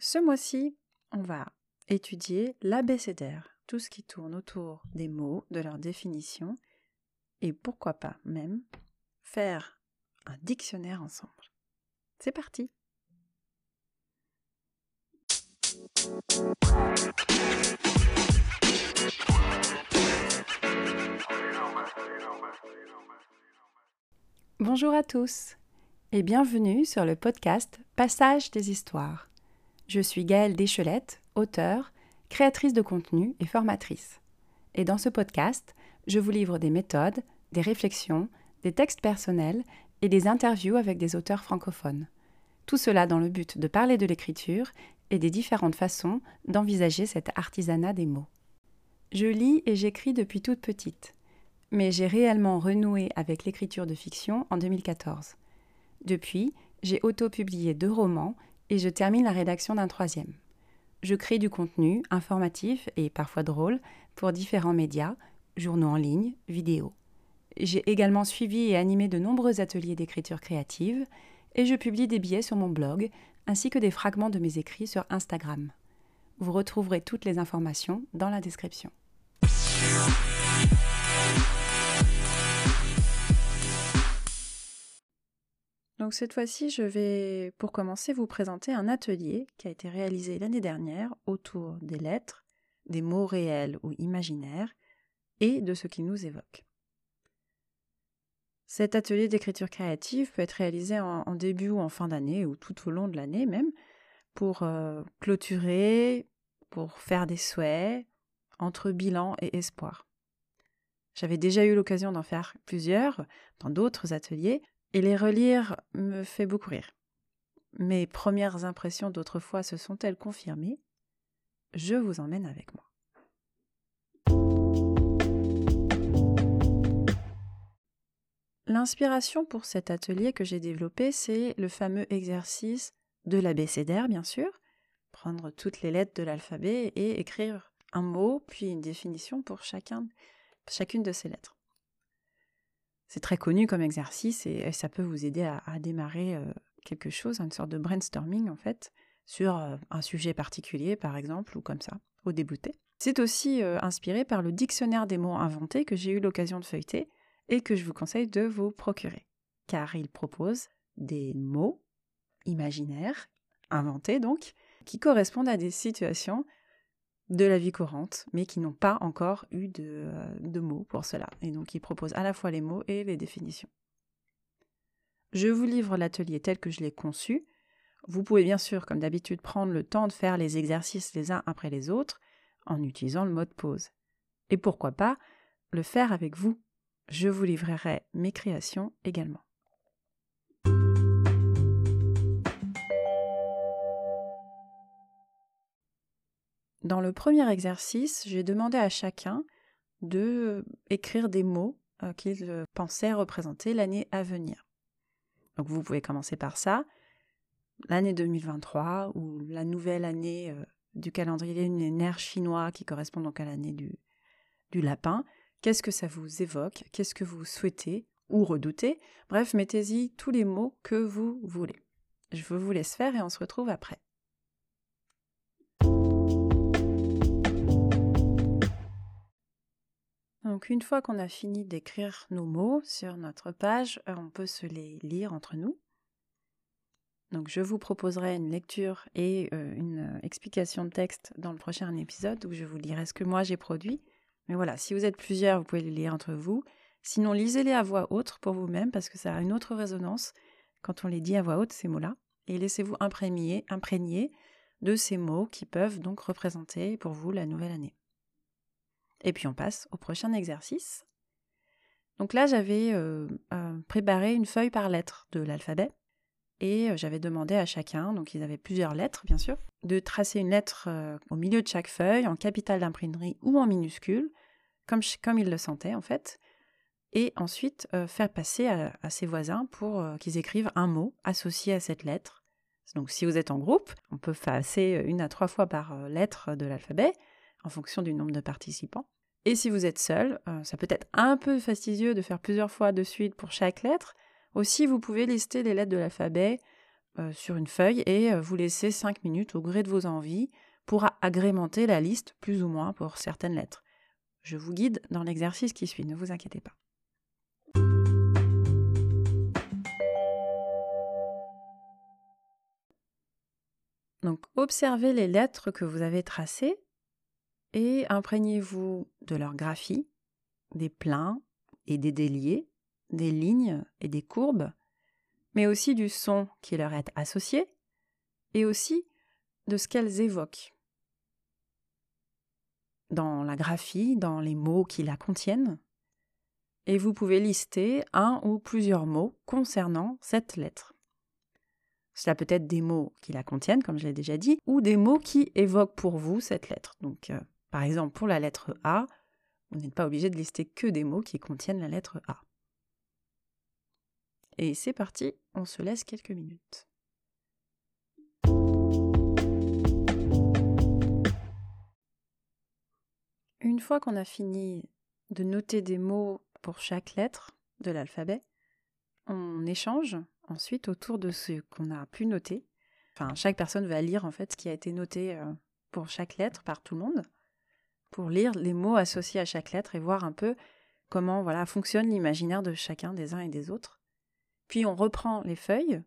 Ce mois-ci, on va étudier l'abécédaire, tout ce qui tourne autour des mots, de leur définition, et pourquoi pas même faire un dictionnaire ensemble. C'est parti Bonjour à tous et bienvenue sur le podcast Passage des histoires. Je suis Gaëlle Deschelette, auteure, créatrice de contenu et formatrice. Et dans ce podcast, je vous livre des méthodes, des réflexions, des textes personnels et des interviews avec des auteurs francophones. Tout cela dans le but de parler de l'écriture et des différentes façons d'envisager cet artisanat des mots. Je lis et j'écris depuis toute petite mais j'ai réellement renoué avec l'écriture de fiction en 2014. Depuis, j'ai auto-publié deux romans et je termine la rédaction d'un troisième. Je crée du contenu informatif et parfois drôle pour différents médias, journaux en ligne, vidéos. J'ai également suivi et animé de nombreux ateliers d'écriture créative et je publie des billets sur mon blog ainsi que des fragments de mes écrits sur Instagram. Vous retrouverez toutes les informations dans la description. Donc cette fois-ci, je vais pour commencer vous présenter un atelier qui a été réalisé l'année dernière autour des lettres, des mots réels ou imaginaires et de ce qu'ils nous évoquent. Cet atelier d'écriture créative peut être réalisé en, début ou en fin d'année ou tout au long de l'année même pour euh, clôturer, pour faire des souhaits entre bilan et espoir. J'avais déjà eu l'occasion d'en faire plusieurs dans d'autres ateliers, et les relire me fait beaucoup rire. Mes premières impressions d'autrefois se sont-elles confirmées? Je vous emmène avec moi. L'inspiration pour cet atelier que j'ai développé, c'est le fameux exercice de l'abécédaire, bien sûr, prendre toutes les lettres de l'alphabet et écrire un mot, puis une définition pour chacun, chacune de ces lettres. C'est très connu comme exercice et, ça peut vous aider à, démarrer euh, quelque chose, une sorte de brainstorming en fait, sur euh, un sujet particulier par exemple, ou comme ça, au débouté. C'est aussi euh, inspiré par le dictionnaire des mots inventés que j'ai eu l'occasion de feuilleter et que je vous conseille de vous procurer, car il propose des mots imaginaires, inventés donc, qui correspondent à des situations de la vie courante, mais qui n'ont pas encore eu euh, de, mots pour cela. Et donc ils proposent à la fois les mots et les définitions. Je vous livre l'atelier tel que je l'ai conçu. Vous pouvez bien sûr, comme d'habitude, prendre le temps de faire les exercices les uns après les autres en utilisant le mode pause. Et pourquoi pas le faire avec vous. Je vous livrerai mes créations également. Dans le premier exercice, j'ai demandé à chacun de euh, écrire des mots euh, qu'il euh, pensait représenter l'année à venir. Donc vous pouvez commencer par ça, l'année 2023 ou la nouvelle année du calendrier lunaire chinois qui correspond donc à l'année du, du lapin. Qu'est-ce que ça vous évoque? Qu'est-ce que vous souhaitez ou redoutez? Bref, mettez-y tous les mots que vous voulez. Je vous laisse faire et on se retrouve après. Donc une fois qu'on a fini d'écrire nos mots sur notre page, euh, on peut se les lire entre nous. Donc je vous proposerai une lecture et euh, une euh, explication de texte dans le prochain épisode où je vous lirai ce que moi j'ai produit. Mais voilà, si vous êtes plusieurs, vous pouvez les lire entre vous. Sinon, lisez-les à voix haute pour vous-même parce que ça a une autre résonance quand on les dit à voix haute, ces mots-là. Et laissez-vous imprégner, imprégner de ces mots qui peuvent donc représenter pour vous la nouvelle année. Et puis on passe au prochain exercice. Donc là, j'avais euh, euh, préparé une feuille par lettre de l'alphabet et euh, j'avais demandé à chacun, donc ils avaient plusieurs lettres bien sûr, de tracer une lettre au milieu de chaque feuille en capitale d'imprimerie ou en minuscule, comme, ils le sentaient en fait, et ensuite faire passer à, à, ses voisins pour qu'ils écrivent un mot associé à cette lettre. Donc si vous êtes en groupe, on peut passer une à trois fois par lettre de l'alphabet, en fonction du nombre de participants. Et si vous êtes seul, euh, ça peut être un peu fastidieux de faire plusieurs fois de suite pour chaque lettre. Aussi, vous pouvez lister les lettres de l'alphabet euh, sur une feuille et euh, vous laissez 5 minutes au gré de vos envies pour agrémenter la liste plus ou moins pour certaines lettres. Je vous guide dans l'exercice qui suit, ne vous inquiétez pas. Donc observez les lettres que vous avez tracées et imprégnez-vous de leur graphie, des pleins et des déliés, des lignes et des courbes, mais aussi du son qui leur est associé et aussi de ce qu'elles évoquent. Dans la graphie, dans les mots qui la contiennent, et vous pouvez lister un ou plusieurs mots concernant cette lettre. Cela peut être des mots qui la contiennent, comme je l'ai déjà dit, ou des mots qui évoquent pour vous cette lettre. Donc, euh, par exemple, pour la lettre A, vous n'êtes pas obligé de lister que des mots qui contiennent la lettre A. Et c'est parti, on se laisse quelques minutes. Une fois qu'on a fini de noter des mots pour chaque lettre de l'alphabet, on échange ensuite autour de ce qu'on a pu noter. Enfin, chaque personne va lire en fait ce qui a été noté euh, pour chaque lettre par tout le monde, pour lire les mots associés à chaque lettre et voir un peu comment voilà fonctionne l'imaginaire de chacun des uns et des autres. Puis on reprend les feuilles,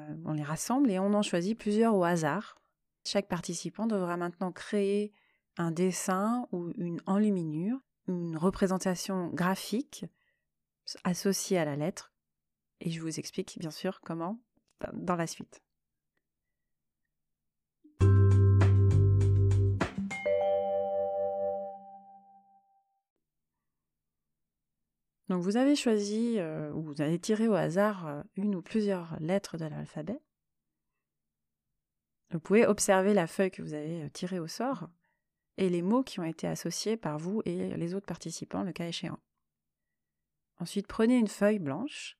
euh, on les rassemble et on en choisit plusieurs au hasard. Chaque participant devra maintenant créer un dessin ou une enluminure, une représentation graphique associée à la lettre et je vous explique bien sûr comment dans la suite. Donc vous avez choisi euh, ou vous avez tiré au hasard euh, une ou plusieurs lettres de l'alphabet. Vous pouvez observer la feuille que vous avez euh, tirée au sort et les mots qui ont été associés par vous et les autres participants, le cas échéant. Ensuite, prenez une feuille blanche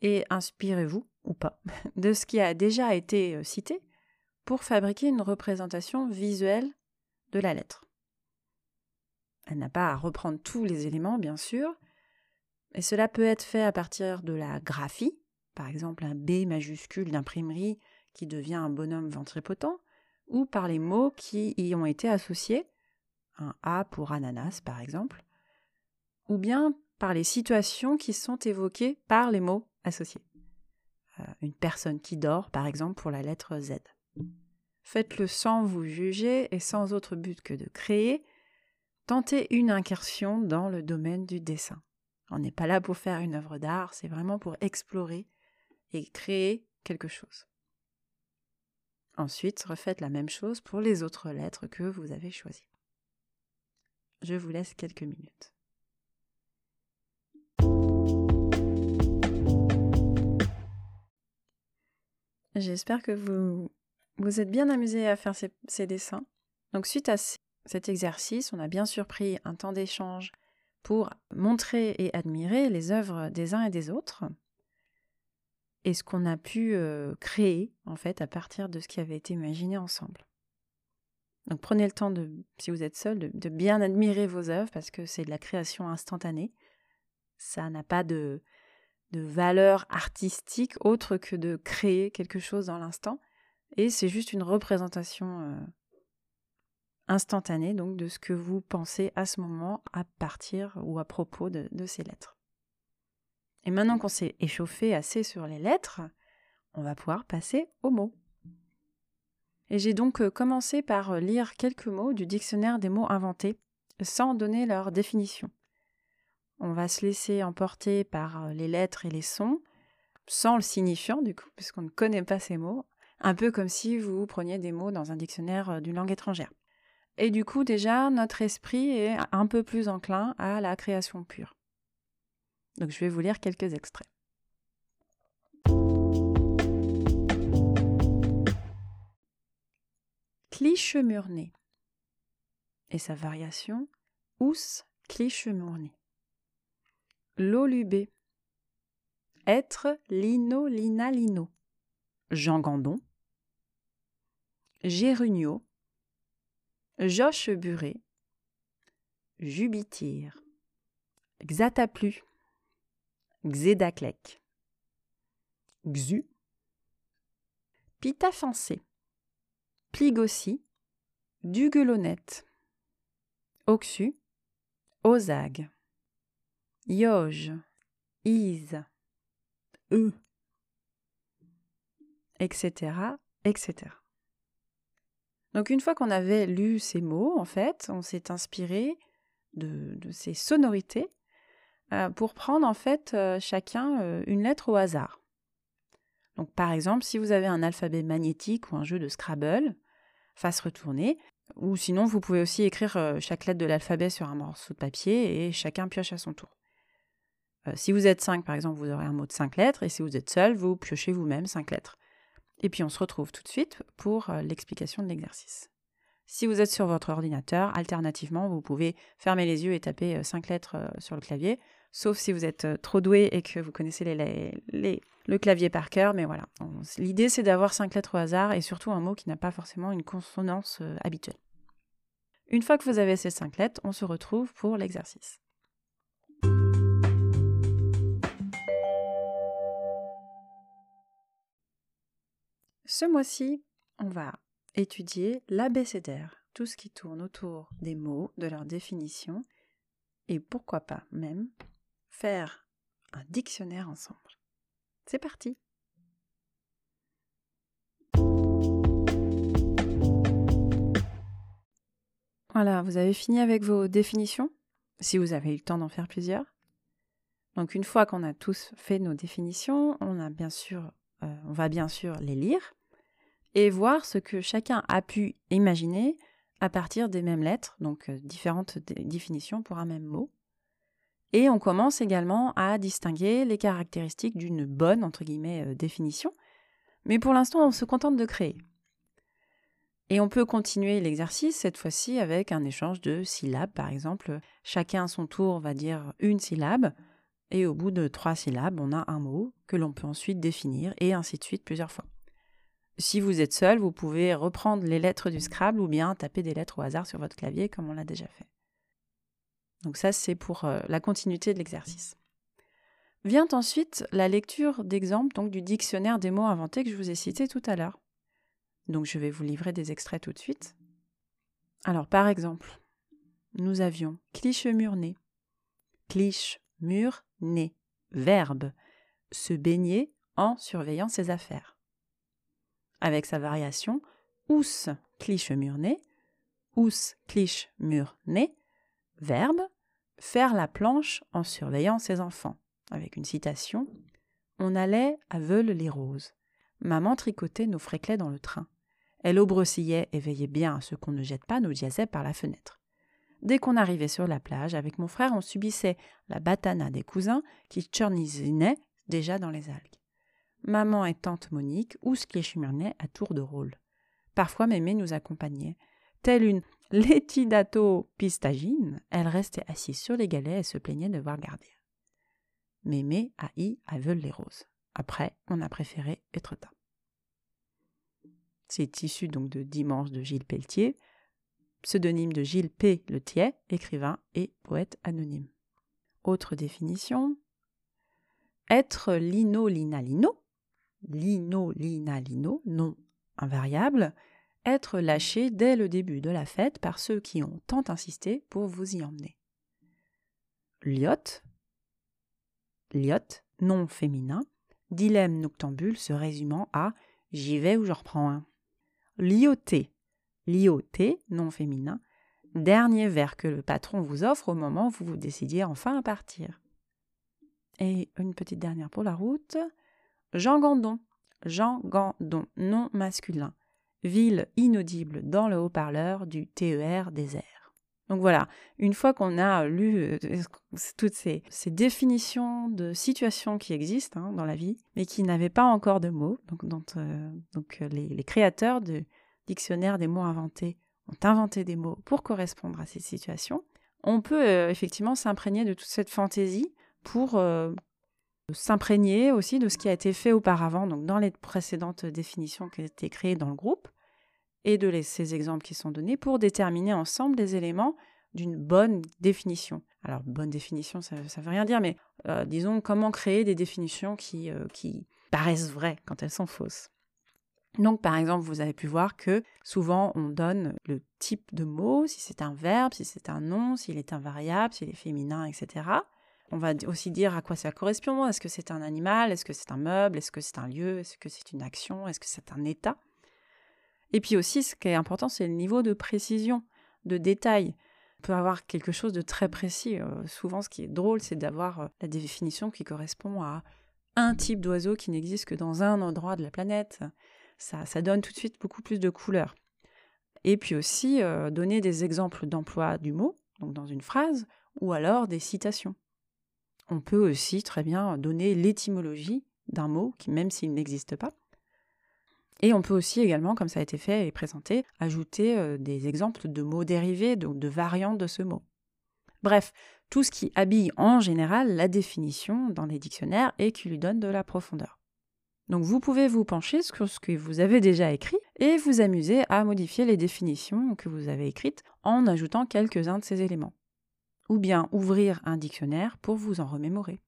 et inspirez-vous, ou pas, de ce qui a déjà été cité pour fabriquer une représentation visuelle de la lettre. Elle n'a pas à reprendre tous les éléments, bien sûr, et cela peut être fait à partir de la graphie, par exemple un B majuscule d'imprimerie qui devient un bonhomme ventripotent, ou par les mots qui y ont été associés, un A pour ananas par exemple, ou bien par les situations qui sont évoquées par les mots associés. Euh, une personne qui dort, par exemple, pour la lettre Z. Faites-le sans vous juger et sans autre but que de créer. Tentez une incursion dans le domaine du dessin. On n'est pas là pour faire une œuvre d'art, c'est vraiment pour explorer et créer quelque chose. Ensuite, refaites la même chose pour les autres lettres que vous avez choisies. Je vous laisse quelques minutes. J'espère que vous vous êtes bien amusé à faire ces, dessins. Donc suite à cet exercice, on a bien sûr pris un temps d'échange pour montrer et admirer les œuvres des uns et des autres et ce qu'on a pu euh, créer en fait à partir de ce qui avait été imaginé ensemble. Donc prenez le temps de, si vous êtes seul, de bien admirer vos œuvres parce que c'est de la création instantanée. Ça n'a pas de, valeur artistique autre que de créer quelque chose dans l'instant. Et c'est juste une représentation euh, instantanée donc de ce que vous pensez à ce moment à partir ou à propos de, ces lettres. Et maintenant qu'on s'est échauffé assez sur les lettres, on va pouvoir passer aux mots. Et j'ai donc euh, commencé par lire quelques mots du dictionnaire des mots inventés sans donner leur définition. On va se laisser emporter par euh, les lettres et les sons, sans le signifiant du coup, puisqu'on ne connaît pas ces mots, un peu comme si vous preniez des mots dans un dictionnaire euh, d'une langue étrangère. Et du coup, déjà, notre esprit est un peu plus enclin à la création pure. Donc je vais vous lire quelques extraits. Clichemurné et sa variation ous clichemurné. Lolubé. Être lino lina lino. Jean Gandon. Joche Buré. Jubitir. Xataplu. Xédaclec. Xu. Pitafancé, Pligossi, Duguelonnette, Oxu, Ozag, Yoge, Ise, E, etc., etc. Donc une fois qu'on avait lu ces mots, en fait, on s'est inspiré de, ces sonorités euh, pour prendre en fait euh, chacun euh, une lettre au hasard. Donc par exemple, si vous avez un alphabet magnétique ou un jeu de Scrabble, face retournée, ou sinon vous pouvez aussi écrire chaque lettre de l'alphabet sur un morceau de papier et chacun pioche à son tour. si vous êtes 5 par exemple, vous aurez un mot de 5 lettres et si vous êtes seul, vous piochez vous-même 5 lettres. Et puis on se retrouve tout de suite pour euh, l'explication de l'exercice. Si vous êtes sur votre ordinateur, alternativement, vous pouvez fermer les yeux et taper 5 euh, lettres euh, sur le clavier, sauf si vous êtes trop doué et que vous connaissez le clavier par cœur. Mais voilà, l'idée c'est d'avoir 5 lettres au hasard et surtout un mot qui n'a pas forcément une consonance habituelle. Une fois que vous avez ces 5 lettres, on se retrouve pour l'exercice. Ce mois-ci, on va étudier l'abécédaire, tout ce qui tourne autour des mots, de leur définition, et pourquoi pas même faire un dictionnaire ensemble. C'est parti Voilà, vous avez fini avec vos définitions, si vous avez eu le temps d'en faire plusieurs. Donc une fois qu'on a tous fait nos définitions, on a bien sûr, euh, on va bien sûr les lire et voir ce que chacun a pu imaginer à partir des mêmes lettres, donc euh, différentes définitions pour un même mot. Et on commence également à distinguer les caractéristiques d'une bonne, euh, définition. Mais pour l'instant, on se contente de créer. Et on peut continuer l'exercice cette fois-ci avec un échange de syllabes, par exemple. Chacun à son tour va dire une syllabe, et au bout de trois syllabes, on a un mot que l'on peut ensuite définir, et ainsi de suite plusieurs fois. Si vous êtes seul, vous pouvez reprendre les lettres du Scrabble ou bien taper des lettres au hasard sur votre clavier comme on l'a déjà fait. Donc ça, c'est pour euh, la continuité de l'exercice. Vient ensuite la lecture d'exemples du dictionnaire des mots inventés que je vous ai cité tout à l'heure. Donc je vais vous livrer des extraits tout de suite. Alors par exemple, nous avions cliche-mur-né, cliche-mur-né, verbe, se baigner en surveillant ses affaires. Avec sa variation ous cliche mur né, ous cliche mur né, verbe. Faire la planche en surveillant ses enfants, avec une citation On allait à Veule les roses. Maman tricotait nos fréclets dans le train. Elle aubrecillait et veillait bien à ce qu'on ne jette pas nos diazèbes par la fenêtre. Dès qu'on arrivait sur la plage, avec mon frère, on subissait la batana des cousins qui churnisinaient déjà dans les algues maman et tante Monique, ou Schleschmirnet à tour de rôle. Parfois mémé nous accompagnait. Telle une Létidato pistagine, elle restait assise sur les galets et se plaignait de voir garder. Mémé a I à les roses. Après, on a préféré Étretat. C'est issu donc de Dimanche de Gilles Pelletier, pseudonyme de Gilles P. Letier, écrivain et poète anonyme. Autre définition être lino lina lino lino, lina, lino, non invariable, être lâché dès le début de la fête par ceux qui ont tant insisté pour vous y emmener. Liot, liot, non féminin, dilemme noctambule se résumant à j'y vais ou je reprends un. Lioté, lioté, non féminin, dernier verre que le patron vous offre au moment où vous décidiez enfin à partir. Et une petite dernière pour la route. Jean Gandon, Jean Gandon, nom masculin, ville inaudible dans le haut-parleur du TER désert. Donc voilà, une fois qu'on a lu euh, toutes ces, définitions de situations qui existent hein, dans la vie, mais qui n'avaient pas encore de mots, donc, donc, euh, euh, les, créateurs du dictionnaire des mots inventés ont inventé des mots pour correspondre à ces situations, on peut effectivement s'imprégner de toute cette fantaisie pour s'imprégner aussi de ce qui a été fait auparavant, donc dans les précédentes définitions qui ont été créées dans le groupe, et de ces exemples qui sont donnés pour déterminer ensemble des éléments d'une bonne définition. Alors, bonne définition, ça ne veut rien dire, mais euh, disons comment créer des définitions euh, qui paraissent vraies quand elles sont fausses. Donc, par exemple, vous avez pu voir que souvent on donne le type de mot, si c'est un verbe, si c'est un nom, s'il est invariable, s'il est féminin, etc. On va aussi dire à quoi ça correspond. Est-ce que c'est un animal? Est-ce que c'est un meuble? Est-ce que c'est un lieu? Est-ce que c'est une action? Est-ce que c'est un état? Et puis aussi, ce qui est important, c'est le niveau de précision, de détail. On peut avoir quelque chose de très précis. Euh, souvent, ce qui est drôle, c'est d'avoir euh, la définition qui correspond à un type d'oiseau qui n'existe que dans un endroit de la planète ça, donne tout de suite beaucoup plus de couleurs. Et puis aussi euh, donner des exemples d'emploi du mot, donc dans une phrase, ou alors des citations. On peut aussi très bien donner l'étymologie d'un mot, même s'il n'existe pas. Et on peut aussi également, comme ça a été fait et présenté, ajouter euh, des exemples de mots dérivés, donc de variantes de ce mot. Bref, tout ce qui habille en général la définition dans les dictionnaires et qui lui donne de la profondeur. Donc vous pouvez vous pencher sur ce que vous avez déjà écrit et vous amuser à modifier les définitions que vous avez écrites en ajoutant quelques-uns de ces éléments. Ou bien ouvrir un dictionnaire pour vous en remémorer.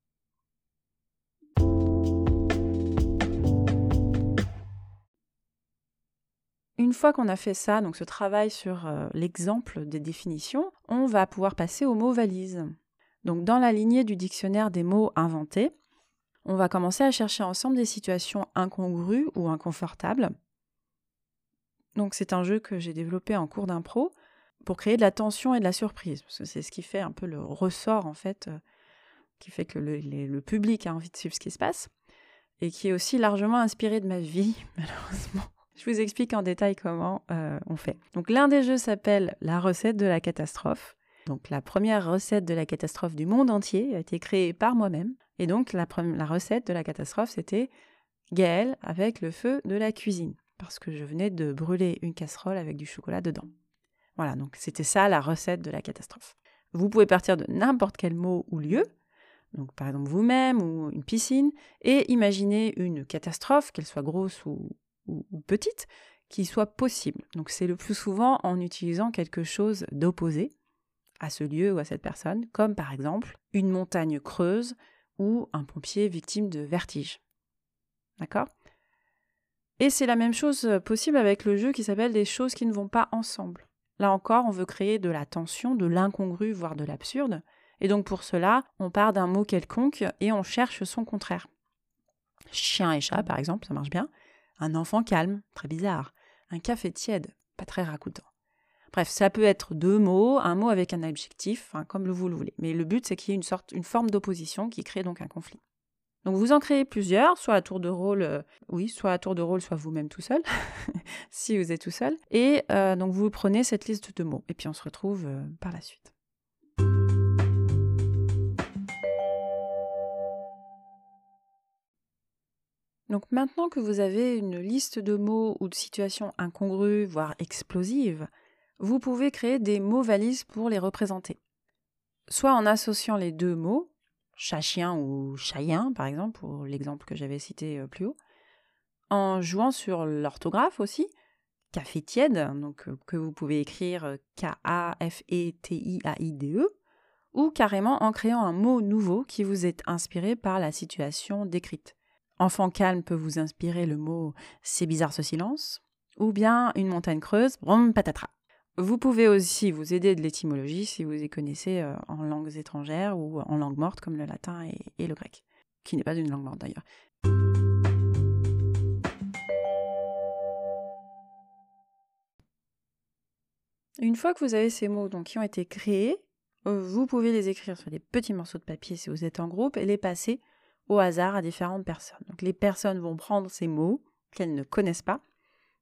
Une fois qu'on a fait ça, donc ce travail sur euh, l'exemple des définitions, on va pouvoir passer aux mots valises. Donc dans la lignée du dictionnaire des mots inventés, on va commencer à chercher ensemble des situations incongrues ou inconfortables. Donc c'est un jeu que j'ai développé en cours d'impro pour créer de la tension et de la surprise, parce que c'est ce qui fait un peu le ressort en fait, euh, qui fait que le, public a envie de suivre ce qui se passe, et qui est aussi largement inspiré de ma vie, malheureusement. Je vous explique en détail comment euh, on fait. Donc l'un des jeux s'appelle La recette de la catastrophe. Donc la première recette de la catastrophe du monde entier a été créée par moi-même. Et donc la, recette de la catastrophe, c'était Gaël avec le feu de la cuisine, parce que je venais de brûler une casserole avec du chocolat dedans. Voilà, donc c'était ça la recette de la catastrophe. Vous pouvez partir de n'importe quel mot ou lieu, donc par exemple vous-même ou une piscine, et imaginer une catastrophe, qu'elle soit grosse ou, ou petite, qui soit possible. Donc c'est le plus souvent en utilisant quelque chose d'opposé ce lieu ou à cette personne, comme par exemple une montagne creuse ou un pompier victime de vertige. D'accord? Et c'est la même chose euh, possible avec le jeu qui s'appelle des choses qui ne vont pas ensemble. Là encore, on veut créer de la tension, de l'incongru, voire de l'absurde. Et donc pour cela, on part d'un mot quelconque et on cherche son contraire. Chien et chat, par exemple, ça marche bien. Un enfant calme, très bizarre. Un café tiède, pas très racontant. Bref, ça peut être deux mots, un mot avec un adjectif, comme vous le voulez. Mais le but, c'est qu'il y ait une, sorte, une forme d'opposition qui crée donc un conflit. Donc vous en créez plusieurs, soit à tour de rôle, euh, oui, soit à tour de rôle, soit vous-même tout seul, si vous êtes tout seul. Et euh, donc vous prenez cette liste de mots. Et puis on se retrouve euh, par la suite. Donc maintenant que vous avez une liste de mots ou de situations incongrues, voire explosives, vous pouvez créer des mots valises pour les représenter. Soit en associant les deux mots, chat-chien ou chien par exemple, pour l'exemple que j'avais cité euh, plus haut, en jouant sur l'orthographe aussi, café tiède, donc euh, que vous pouvez écrire euh, K-A-F-E-T-I-A-I-D-E, ou carrément en créant un mot nouveau qui vous est inspiré par la situation décrite. Enfant calme peut vous inspirer le mot c'est bizarre ce silence, ou bien une montagne creuse, brom patatras. Vous pouvez aussi vous aider de l'étymologie si vous y connaissez euh, en langues étrangères ou en langue morte comme le latin et, le grec, qui n'est pas une langue morte d'ailleurs. Une fois que vous avez ces mots qui ont été créés, euh, vous pouvez les écrire sur des petits morceaux de papier si vous êtes en groupe et les passer au hasard à différentes personnes. Les personnes vont prendre ces mots qu'elles ne connaissent pas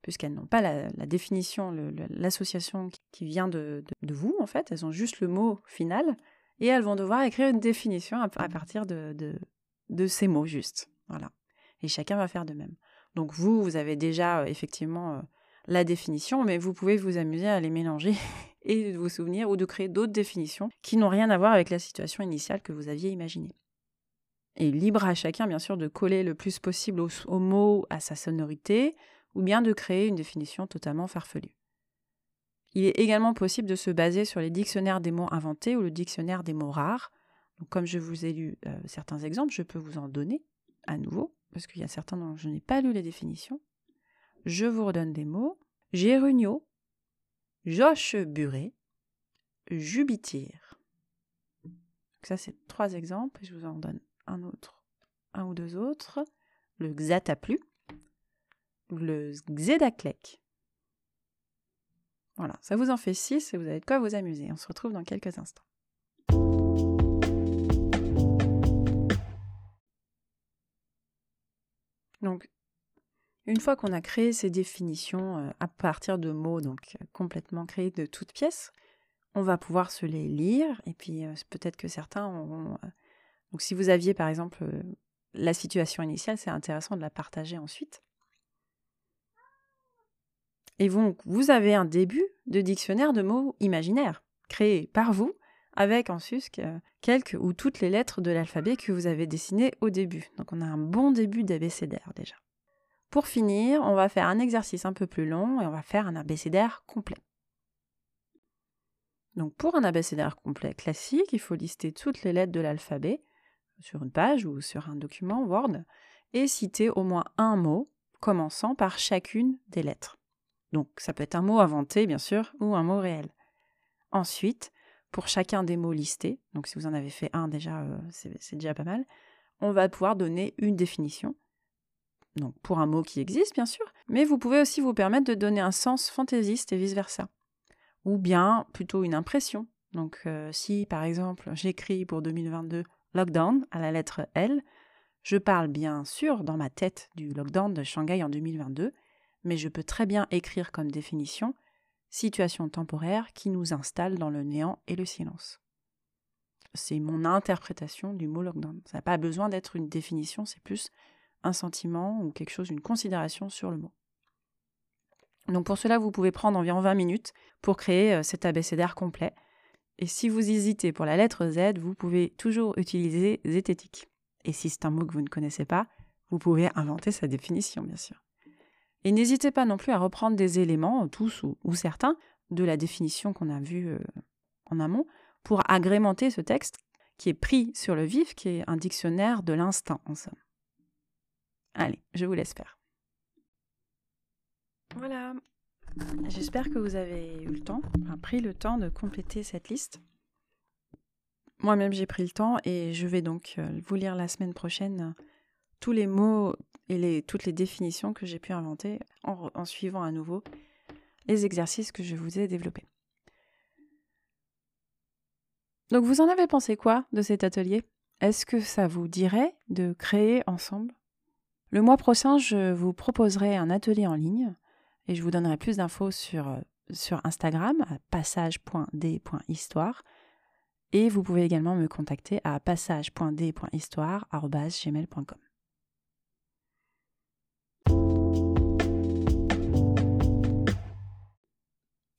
puisqu'elles n'ont pas la, définition, l'association qui vient de, vous, en fait, elles ont juste le mot final, et elles vont devoir écrire une définition à, partir de, ces mots juste. Voilà. Et chacun va faire de même. Donc vous, vous avez déjà euh, effectivement euh, la définition, mais vous pouvez vous amuser à les mélanger et de vous souvenir ou de créer d'autres définitions qui n'ont rien à voir avec la situation initiale que vous aviez imaginée. Et libre à chacun, bien sûr, de coller le plus possible au, au à sa sonorité, ou bien de créer une définition totalement farfelue. Il est également possible de se baser sur les dictionnaires des mots inventés ou le dictionnaire des mots rares. Comme je vous ai lu euh, certains exemples, je peux vous en donner à nouveau, parce qu'il y a certains dont je n'ai pas lu les définitions. je vous redonne des mots. Gérunio, Josh Buret, Jubitir. Ça, c'est trois exemples. Je vous en donne un autre, un ou deux autres. Le Xataplu, le Xedaklek. Voilà, ça vous en fait six et vous avez de quoi vous amuser. On se retrouve dans quelques instants. Donc, une fois qu'on a créé ces définitions euh, à partir de mots donc euh, complètement créés de toutes pièces, on va pouvoir se les lire et puis euh, peut-être que certains auront. donc, si vous aviez par exemple la situation initiale, c'est intéressant de la partager ensuite. Et donc, vous avez un début de dictionnaire de mots imaginaires créé par vous avec en sus quelques ou toutes les lettres de l'alphabet que vous avez dessinées au début. Donc on a un bon début d'abécédaire déjà. Pour finir, on va faire un exercice un peu plus long et on va faire un abécédaire complet. Donc pour un abécédaire complet classique, il faut lister toutes les lettres de l'alphabet sur une page ou sur un document Word et citer au moins un mot commençant par chacune des lettres. Donc ça peut être un mot inventé bien sûr ou un mot réel. Ensuite, pour chacun des mots listés, donc si vous en avez fait un déjà, euh, c'est déjà pas mal, on va pouvoir donner une définition. Donc pour un mot qui existe, bien sûr, mais vous pouvez aussi vous permettre de donner un sens fantaisiste et vice-versa. Ou bien plutôt une impression. Donc euh, si par exemple j'écris pour 2022 lockdown à la lettre L, je parle bien sûr dans ma tête du lockdown de Shanghai en 2022, mais je peux très bien écrire comme définition situation temporaire qui nous installe dans le néant et le silence. C'est mon interprétation du mot lockdown. Ça n'a pas besoin d'être une définition, c'est plus un sentiment ou quelque chose, une considération sur le mot. Donc pour cela, vous pouvez prendre environ 20 minutes pour créer euh, cet abécédaire complet. Et si vous hésitez pour la lettre Z, vous pouvez toujours utiliser zététique. Et si c'est un mot que vous ne connaissez pas, vous pouvez inventer sa définition, bien sûr. Et n'hésitez pas non plus à reprendre des éléments, tous ou, certains, de la définition qu'on a vue euh, en amont, pour agrémenter ce texte qui est pris sur le vif, qui est un dictionnaire de l'instant en somme. Allez, je vous laisse faire. Voilà. J'espère que vous avez eu le temps, pris le temps de compléter cette liste. Moi-même, j'ai pris le temps et je vais donc euh, vous lire la semaine prochaine tous les mots et toutes les définitions que j'ai pu inventer en, suivant à nouveau les exercices que je vous ai développés. Donc vous en avez pensé quoi de cet atelier? Est-ce que ça vous dirait de créer ensemble? Le mois prochain, je vous proposerai un atelier en ligne et je vous donnerai plus d'infos sur, euh, sur Instagram à passage.d.histoire et vous pouvez également me contacter à passage.d.histoire.gmail.com.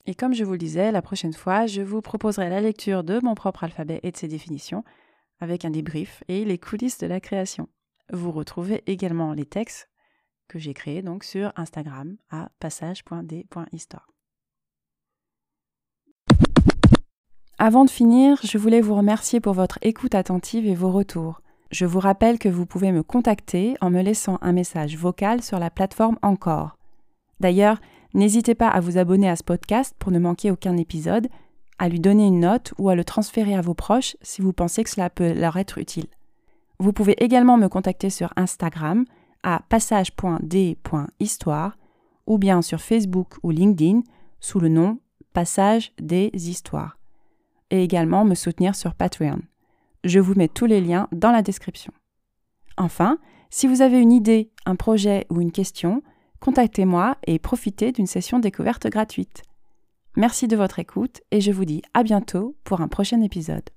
Et comme je vous le disais, la prochaine fois, je vous proposerai la lecture de mon propre alphabet et de ses définitions, avec un débrief et les coulisses de la création. Vous retrouvez également les textes que j'ai créés donc sur Instagram à passage.d.histoire. Avant de finir, je voulais vous remercier pour votre écoute attentive et vos retours. Je vous rappelle que vous pouvez me contacter en me laissant un message vocal sur la plateforme Encore. D'ailleurs, N'hésitez pas à vous abonner à ce podcast pour ne manquer aucun épisode, à lui donner une note ou à le transférer à vos proches si vous pensez que cela peut leur être utile. Vous pouvez également me contacter sur Instagram à passage.d.histoire ou bien sur Facebook ou LinkedIn sous le nom Passage des Histoires. Et également me soutenir sur Patreon. Je vous mets tous les liens dans la description. Enfin, si vous avez une idée, un projet ou une question, contactez-moi et profitez d'une session découverte gratuite. Merci de votre écoute et je vous dis à bientôt pour un prochain épisode.